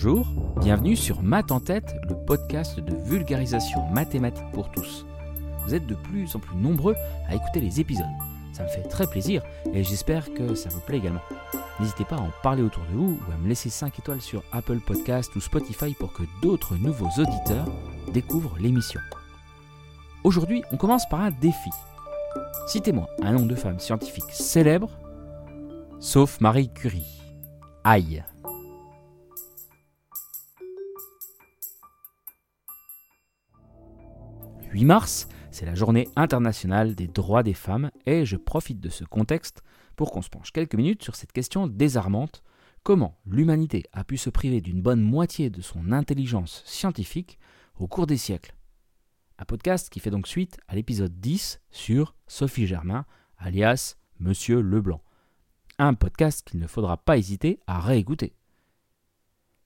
Bonjour, bienvenue sur Math en tête, le podcast de vulgarisation mathématique pour tous. Vous êtes de plus en plus nombreux à écouter les épisodes. Ça me fait très plaisir et j'espère que ça vous plaît également. N'hésitez pas à en parler autour de vous ou à me laisser 5 étoiles sur Apple Podcast ou Spotify pour que d'autres nouveaux auditeurs découvrent l'émission. Aujourd'hui, on commence par un défi. Citez-moi un nom de femme scientifique célèbre, sauf Marie Curie. Aïe. 8 mars, c'est la journée internationale des droits des femmes et je profite de ce contexte pour qu'on se penche quelques minutes sur cette question désarmante comment l'humanité a pu se priver d'une bonne moitié de son intelligence scientifique au cours des siècles? Un podcast qui fait donc suite à l'épisode 10 sur Sophie Germain, alias Monsieur Leblanc. Un podcast qu'il ne faudra pas hésiter à réécouter.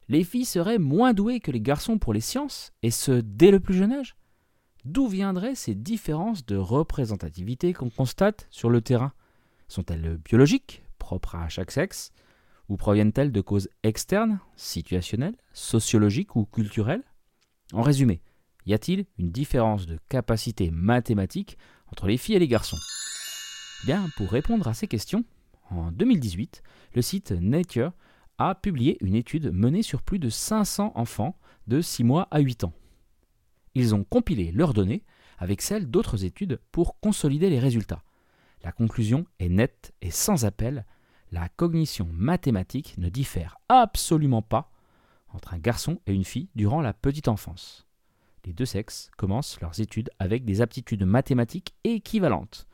Les filles seraient moins douées que les garçons pour les sciences, et ce dès le plus jeune âge? D'où viendraient ces différences de représentativité qu'on constate sur le terrain? Sont-elles biologiques, propres à chaque sexe, ou proviennent-elles de causes externes, situationnelles, sociologiques ou culturelles? En résumé, y a-t-il une différence de capacité mathématique entre les filles et les garçons? Bien, pour répondre à ces questions, en 2018, le site Nature a publié une étude menée sur plus de 500 enfants de 6 mois à 8 ans. Ils ont compilé leurs données avec celles d'autres études pour consolider les résultats. La conclusion est nette et sans appel, la cognition mathématique ne diffère absolument pas entre un garçon et une fille durant la petite enfance. Les deux sexes commencent leurs études avec des aptitudes mathématiques équivalentes.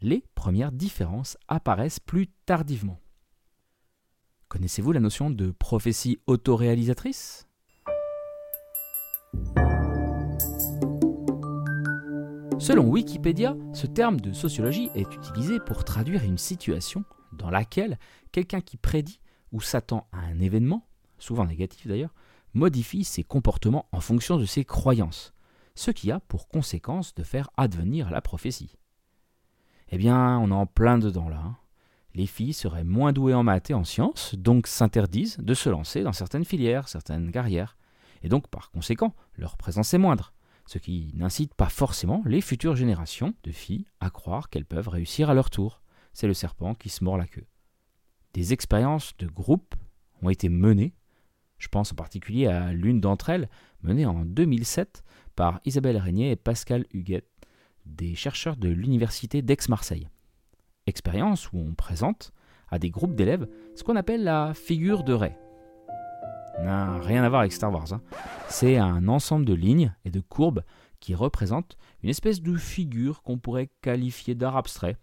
Les premières différences apparaissent plus tardivement. Connaissez-vous la notion de prophétie autoréalisatrice? Selon Wikipédia, ce terme de sociologie est utilisé pour traduire une situation dans laquelle quelqu'un qui prédit ou s'attend à un événement, souvent négatif d'ailleurs, modifie ses comportements en fonction de ses croyances, ce qui a pour conséquence de faire advenir la prophétie. Eh bien, on est en plein dedans là. Hein. Les filles seraient moins douées en maths et en sciences, donc s'interdisent de se lancer dans certaines filières, certaines carrières, et donc par conséquent, leur présence est moindre ce qui n'incite pas forcément les futures générations de filles à croire qu'elles peuvent réussir à leur tour. C'est le serpent qui se mord la queue. Des expériences de groupe ont été menées, je pense en particulier à l'une d'entre elles, menée en 2007 par Isabelle Régnier et Pascal Huguet, des chercheurs de l'Université d'Aix-Marseille. Expérience où on présente à des groupes d'élèves ce qu'on appelle la figure de Ray rien à voir avec Star Wars. Hein. C'est un ensemble de lignes et de courbes qui représentent une espèce de figure qu'on pourrait qualifier d'art abstrait.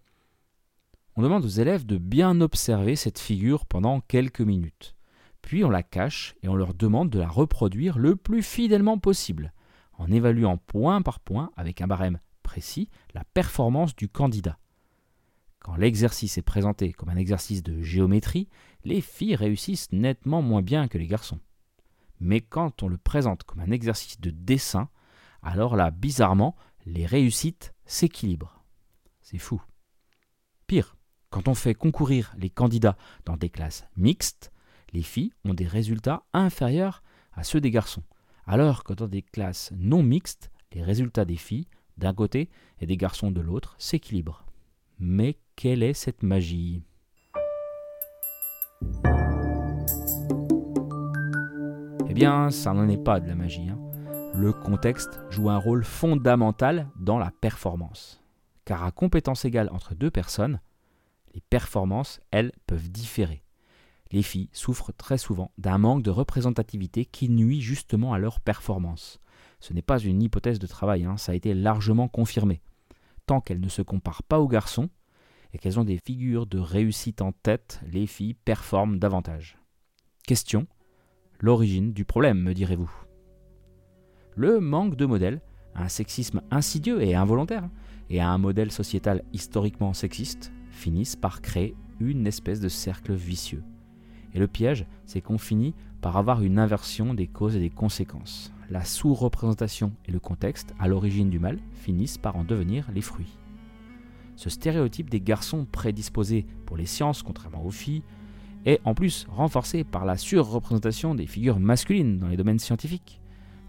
On demande aux élèves de bien observer cette figure pendant quelques minutes. Puis on la cache et on leur demande de la reproduire le plus fidèlement possible, en évaluant point par point, avec un barème précis, la performance du candidat. Quand l'exercice est présenté comme un exercice de géométrie, les filles réussissent nettement moins bien que les garçons. Mais quand on le présente comme un exercice de dessin, alors là, bizarrement, les réussites s'équilibrent. C'est fou. Pire, quand on fait concourir les candidats dans des classes mixtes, les filles ont des résultats inférieurs à ceux des garçons, alors que dans des classes non mixtes, les résultats des filles d'un côté et des garçons de l'autre s'équilibrent. Mais quelle est cette magie? Eh bien, ça n'en est pas de la magie. Hein. Le contexte joue un rôle fondamental dans la performance. Car à compétence égale entre deux personnes, les performances, elles, peuvent différer. Les filles souffrent très souvent d'un manque de représentativité qui nuit justement à leur performance. Ce n'est pas une hypothèse de travail, hein, ça a été largement confirmé. Tant qu'elles ne se comparent pas aux garçons, et qu'elles ont des figures de réussite en tête, les filles performent davantage. Question l'origine du problème, me direz-vous. Le manque de modèles, un sexisme insidieux et involontaire, et un modèle sociétal historiquement sexiste, finissent par créer une espèce de cercle vicieux. Et le piège, c'est qu'on finit par avoir une inversion des causes et des conséquences. La sous-représentation et le contexte, à l'origine du mal, finissent par en devenir les fruits. Ce stéréotype des garçons prédisposés pour les sciences, contrairement aux filles, est en plus renforcée par la surreprésentation des figures masculines dans les domaines scientifiques.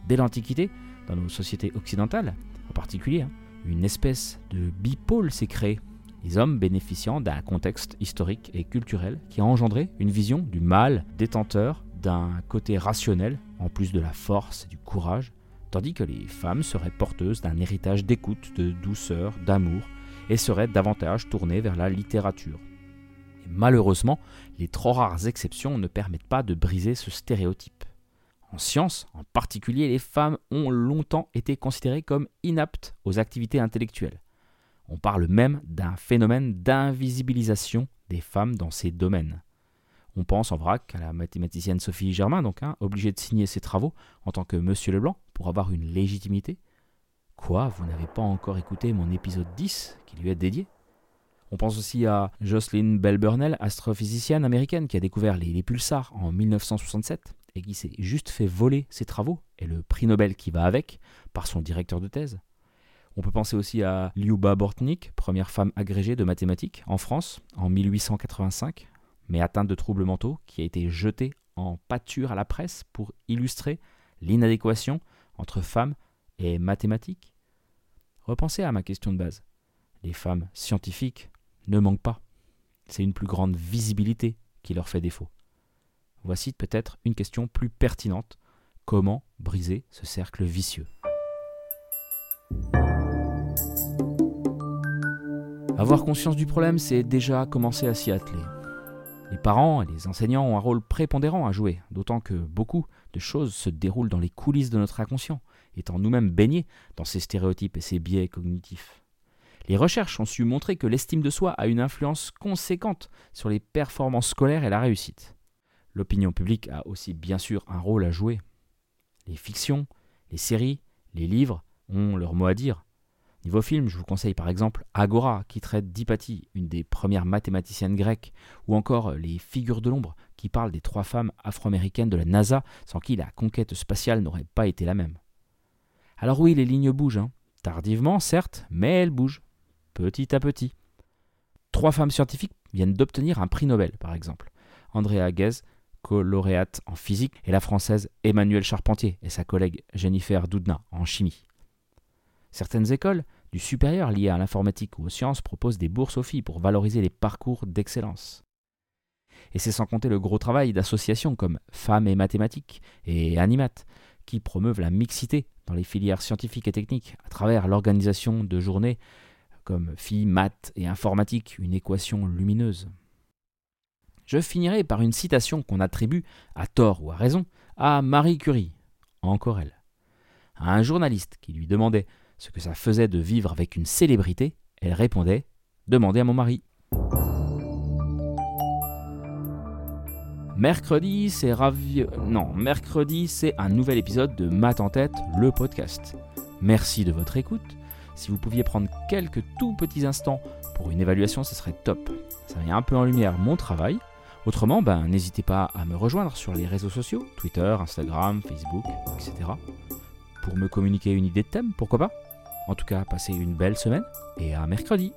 Dès l'Antiquité, dans nos sociétés occidentales en particulier, une espèce de bipôle s'est créée, les hommes bénéficiant d'un contexte historique et culturel qui a engendré une vision du mal détenteur d'un côté rationnel, en plus de la force et du courage, tandis que les femmes seraient porteuses d'un héritage d'écoute, de douceur, d'amour, et seraient davantage tournées vers la littérature. Malheureusement, les trop rares exceptions ne permettent pas de briser ce stéréotype. En science, en particulier, les femmes ont longtemps été considérées comme inaptes aux activités intellectuelles. On parle même d'un phénomène d'invisibilisation des femmes dans ces domaines. On pense en vrac à la mathématicienne Sophie Germain, donc hein, obligée de signer ses travaux en tant que Monsieur Leblanc pour avoir une légitimité. Quoi, vous n'avez pas encore écouté mon épisode 10 qui lui est dédié? On pense aussi à Jocelyn Bell Burnell, astrophysicienne américaine qui a découvert les, pulsars en 1967 et qui s'est juste fait voler ses travaux et le prix Nobel qui va avec par son directeur de thèse. On peut penser aussi à Liuba Bortnik, première femme agrégée de mathématiques en France en 1885, mais atteinte de troubles mentaux, qui a été jetée en pâture à la presse pour illustrer l'inadéquation entre femmes et mathématiques. Repensez à ma question de base. Les femmes scientifiques ne manquent pas. C'est une plus grande visibilité qui leur fait défaut. Voici peut-être une question plus pertinente. Comment briser ce cercle vicieux? Avoir conscience du problème, c'est déjà commencer à s'y atteler. Les parents et les enseignants ont un rôle prépondérant à jouer, d'autant que beaucoup de choses se déroulent dans les coulisses de notre inconscient, étant nous-mêmes baignés dans ces stéréotypes et ces biais cognitifs. Les recherches ont su montrer que l'estime de soi a une influence conséquente sur les performances scolaires et la réussite. L'opinion publique a aussi bien sûr un rôle à jouer. Les fictions, les séries, les livres ont leur mot à dire. Niveau film, je vous conseille par exemple Agora, qui traite d'Hypatie, une des premières mathématiciennes grecques, ou encore Les Figures de l'ombre, qui parle des trois femmes afro-américaines de la NASA, sans qui la conquête spatiale n'aurait pas été la même. Alors oui, les lignes bougent, hein. tardivement certes, mais elles bougent, petit à petit. Trois femmes scientifiques viennent d'obtenir un prix Nobel, par exemple. Andrea Ghez, co-lauréate en physique, et la française Emmanuelle Charpentier et sa collègue Jennifer Doudna en chimie. Certaines écoles, du supérieur liées à l'informatique ou aux sciences, proposent des bourses aux filles pour valoriser les parcours d'excellence. Et c'est sans compter le gros travail d'associations comme Femmes et Mathématiques et Animat, qui promeuvent la mixité dans les filières scientifiques et techniques à travers l'organisation de journées comme Filles, Maths et Informatique, une équation lumineuse. Je finirai par une citation qu'on attribue, à tort ou à raison, à Marie Curie, encore elle. À un journaliste qui lui demandait ce que ça faisait de vivre avec une célébrité, elle répondait Demandez à mon mari. Mercredi, c'est ravi... Non, mercredi, c'est un nouvel épisode de Math en tête, le podcast. Merci de votre écoute. Si vous pouviez prendre quelques tout petits instants pour une évaluation, ce serait top. Ça met un peu en lumière mon travail. Autrement, ben, n'hésitez pas à me rejoindre sur les réseaux sociaux, Twitter, Instagram, Facebook, etc pour me communiquer une idée de thème, pourquoi pas En tout cas, passez une belle semaine et à mercredi